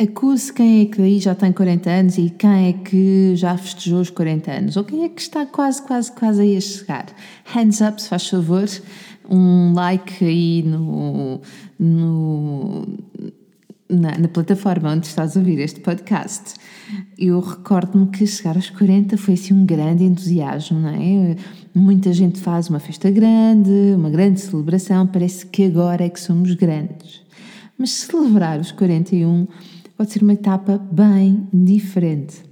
Acuse quem é que daí já tem 40 anos e quem é que já festejou os 40 anos, ou quem é que está quase, quase, quase aí a chegar. Hands up, se faz favor, um like aí no, no na, na, plataforma onde estás a ouvir este podcast. Eu recordo-me que chegar aos 40 foi assim um grande entusiasmo, não é? Muita gente faz uma festa grande, uma grande celebração, parece que agora é que somos grandes. Mas celebrar os 41 pode ser uma etapa bem diferente.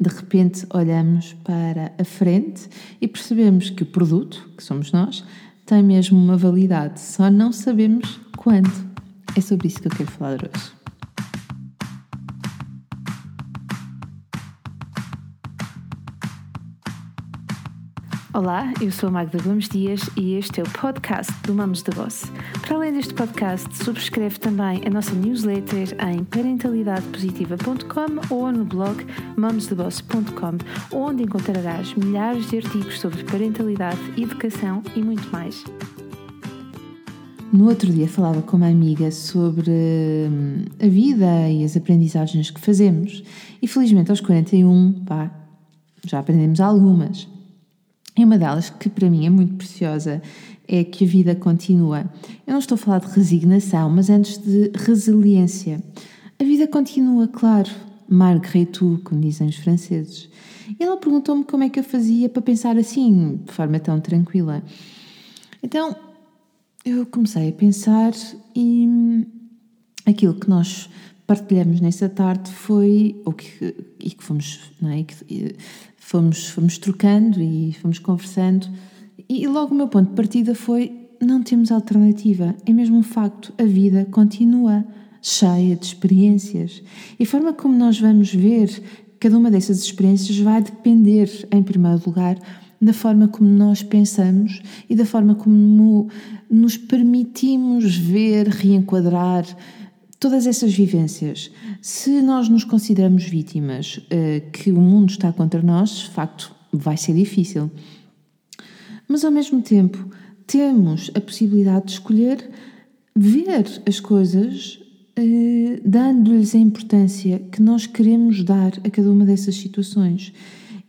De repente olhamos para a frente e percebemos que o produto, que somos nós, tem mesmo uma validade, só não sabemos quando. É sobre isso que eu quero falar hoje. Olá, eu sou a Magda Gomes Dias e este é o podcast do Mamos de Boss. Para além deste podcast, subscreve também a nossa newsletter em parentalidadepositiva.com ou no blog mamosdeboss.com, onde encontrarás milhares de artigos sobre parentalidade, educação e muito mais. No outro dia falava com uma amiga sobre hum, a vida e as aprendizagens que fazemos e felizmente aos 41, pá, já aprendemos algumas. E uma delas, que para mim é muito preciosa, é que a vida continua. Eu não estou a falar de resignação, mas antes de resiliência. A vida continua, claro. Marguerite tout, como dizem os franceses. E ela perguntou-me como é que eu fazia para pensar assim, de forma tão tranquila. Então, eu comecei a pensar e aquilo que nós partilhamos nessa tarde foi o que e que fomos, não é? Que, fomos, fomos trocando e fomos conversando. E logo o meu ponto de partida foi não temos alternativa, é mesmo um facto, a vida continua cheia de experiências. E a forma como nós vamos ver cada uma dessas experiências vai depender, em primeiro lugar, da forma como nós pensamos e da forma como nos permitimos ver, reenquadrar todas essas vivências. Se nós nos consideramos vítimas, uh, que o mundo está contra nós, de facto, vai ser difícil. Mas ao mesmo tempo, temos a possibilidade de escolher ver as coisas uh, dando-lhes a importância que nós queremos dar a cada uma dessas situações.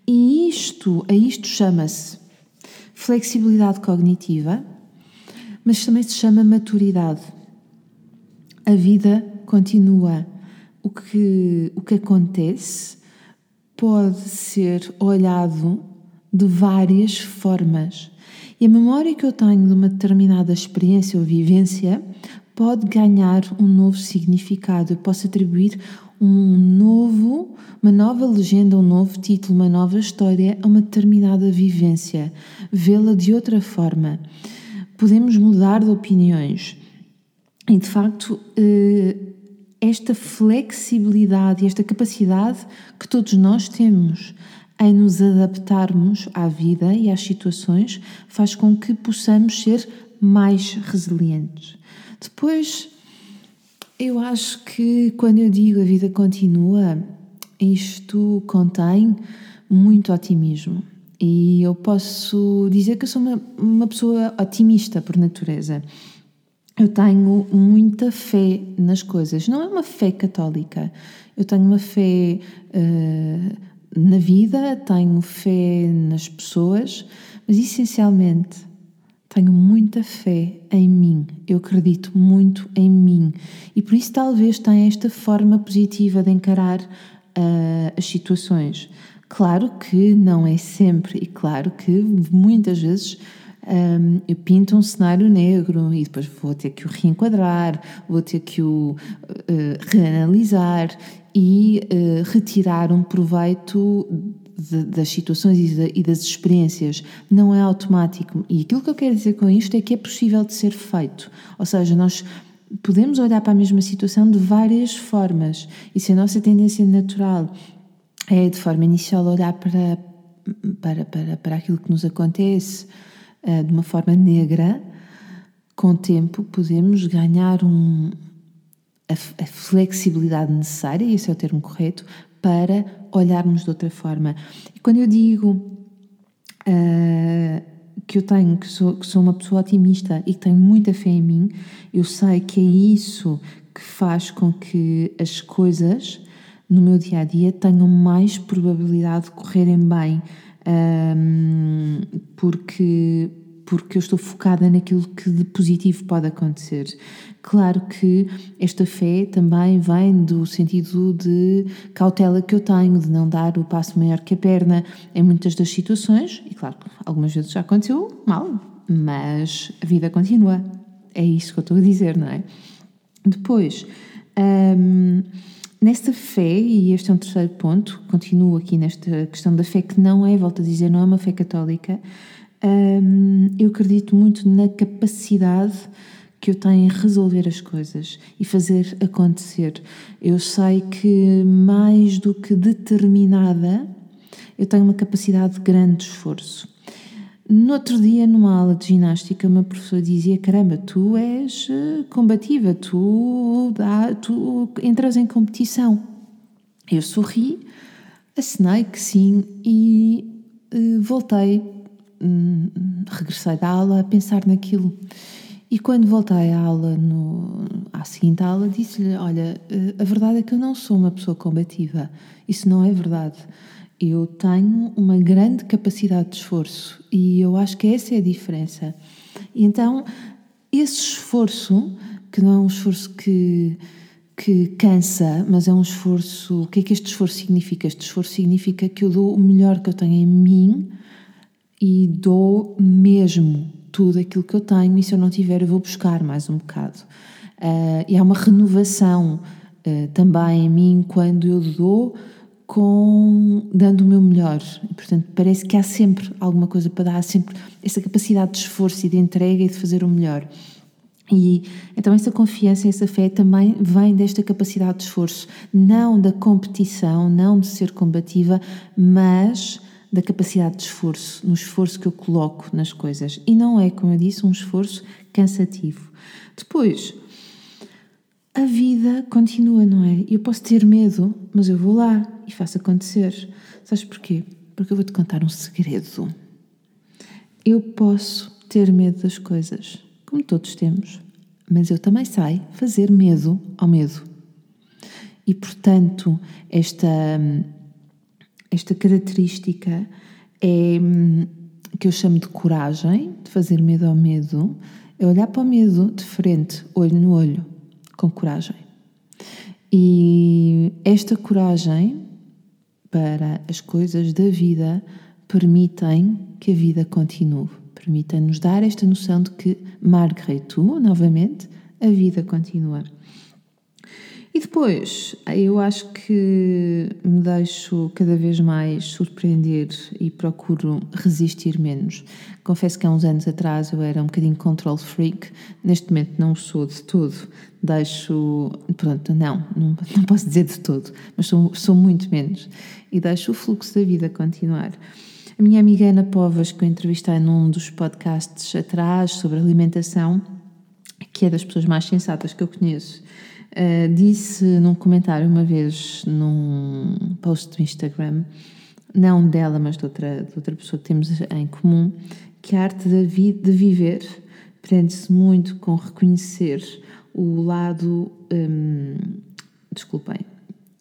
E isto, a isto chama-se flexibilidade cognitiva, mas também se chama maturidade a vida continua. O que, o que acontece pode ser olhado de várias formas. E a memória que eu tenho de uma determinada experiência ou vivência pode ganhar um novo significado. Eu posso atribuir um novo, uma nova legenda, um novo título, uma nova história a uma determinada vivência, vê-la de outra forma. Podemos mudar de opiniões. E de facto, eh, esta flexibilidade esta capacidade que todos nós temos em nos adaptarmos à vida e às situações faz com que possamos ser mais resilientes. Depois, eu acho que quando eu digo a vida continua, isto contém muito otimismo. E eu posso dizer que eu sou uma, uma pessoa otimista por natureza eu tenho muita fé nas coisas. Não é uma fé católica. Eu tenho uma fé uh, na vida, tenho fé nas pessoas, mas essencialmente tenho muita fé em mim. Eu acredito muito em mim. E por isso talvez tenha esta forma positiva de encarar uh, as situações. Claro que não é sempre, e claro que muitas vezes um, eu pinto um cenário negro e depois vou ter que o reenquadrar, vou ter que o uh, reanalisar e uh, retirar um proveito de, das situações e, de, e das experiências. Não é automático. E aquilo que eu quero dizer com isto é que é possível de ser feito. Ou seja, nós podemos olhar para a mesma situação de várias formas. E se a nossa tendência natural é, de forma inicial, olhar para, para, para, para aquilo que nos acontece de uma forma negra, com o tempo podemos ganhar um, a, a flexibilidade necessária, esse é o termo correto, para olharmos de outra forma. E quando eu digo uh, que eu tenho, que sou, que sou uma pessoa otimista e que tenho muita fé em mim, eu sei que é isso que faz com que as coisas no meu dia a dia tenham mais probabilidade de correrem bem, um, porque porque eu estou focada naquilo que de positivo pode acontecer. Claro que esta fé também vem do sentido de cautela que eu tenho, de não dar o passo maior que a perna em muitas das situações, e claro, algumas vezes já aconteceu mal, mas a vida continua. É isso que eu estou a dizer, não é? Depois, hum, nesta fé, e este é um terceiro ponto, continuo aqui nesta questão da fé, que não é, volto a dizer, não é uma fé católica, hum, eu acredito muito na capacidade que eu tenho em resolver as coisas e fazer acontecer. Eu sei que mais do que determinada, eu tenho uma capacidade de grande esforço. No outro dia, numa aula de ginástica, uma professora dizia: Caramba, tu és eh, combativa, tu, dá, tu entras em competição. Eu sorri, assinei que sim e uh, voltei, um, regressei da aula a pensar naquilo. E quando voltei à aula, no, à seguinte aula, disse-lhe: Olha, eh, a verdade é que eu não sou uma pessoa combativa. Isso não é verdade eu tenho uma grande capacidade de esforço e eu acho que essa é a diferença. E então, esse esforço, que não é um esforço que, que cansa, mas é um esforço. O que é que este esforço significa? Este esforço significa que eu dou o melhor que eu tenho em mim e dou mesmo tudo aquilo que eu tenho, e se eu não tiver, eu vou buscar mais um bocado. Uh, e há uma renovação uh, também em mim quando eu dou com dando o meu melhor. Portanto, parece que há sempre alguma coisa para dar, há sempre essa capacidade de esforço e de entrega e de fazer o melhor. E então essa confiança, essa fé também vem desta capacidade de esforço, não da competição, não de ser combativa, mas da capacidade de esforço, no esforço que eu coloco nas coisas. E não é, como eu disse, um esforço cansativo. Depois, a vida continua, não é? Eu posso ter medo, mas eu vou lá e faço acontecer. Sabes porquê? Porque eu vou-te contar um segredo. Eu posso ter medo das coisas, como todos temos, mas eu também sei fazer medo ao medo. E, portanto, esta, esta característica é que eu chamo de coragem, de fazer medo ao medo, é olhar para o medo de frente, olho no olho com coragem. E esta coragem para as coisas da vida permitem que a vida continue, permitem-nos dar esta noção de que, Margaret, tu, novamente, a vida continua. E depois, eu acho que me deixo cada vez mais surpreender e procuro resistir menos. Confesso que há uns anos atrás eu era um bocadinho control freak, neste momento não sou de todo. Deixo. Pronto, não, não, não posso dizer de todo, mas sou, sou muito menos. E deixo o fluxo da vida continuar. A minha amiga Ana Povas, que eu entrevistei num dos podcasts atrás sobre alimentação, que é das pessoas mais sensatas que eu conheço, Uh, disse num comentário uma vez num post do Instagram, não dela, mas de outra, de outra pessoa que temos em comum, que a arte de, vi, de viver prende-se muito com reconhecer o lado. Um, desculpem,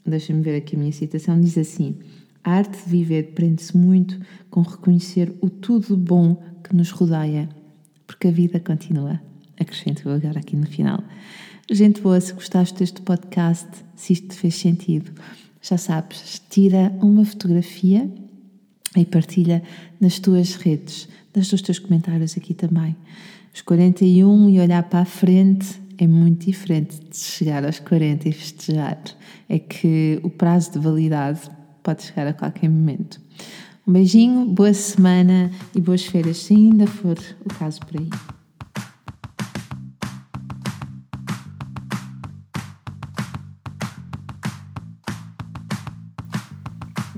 deixem-me ver aqui a minha citação. Diz assim: A arte de viver prende-se muito com reconhecer o tudo bom que nos rodeia, porque a vida continua. Acrescento agora aqui no final. Gente boa, se gostaste deste podcast, se isto te fez sentido, já sabes, tira uma fotografia e partilha nas tuas redes. Deixa os teus comentários aqui também. Os 41 e olhar para a frente é muito diferente de chegar aos 40 e festejar. É que o prazo de validade pode chegar a qualquer momento. Um beijinho, boa semana e boas férias, se ainda for o caso por aí.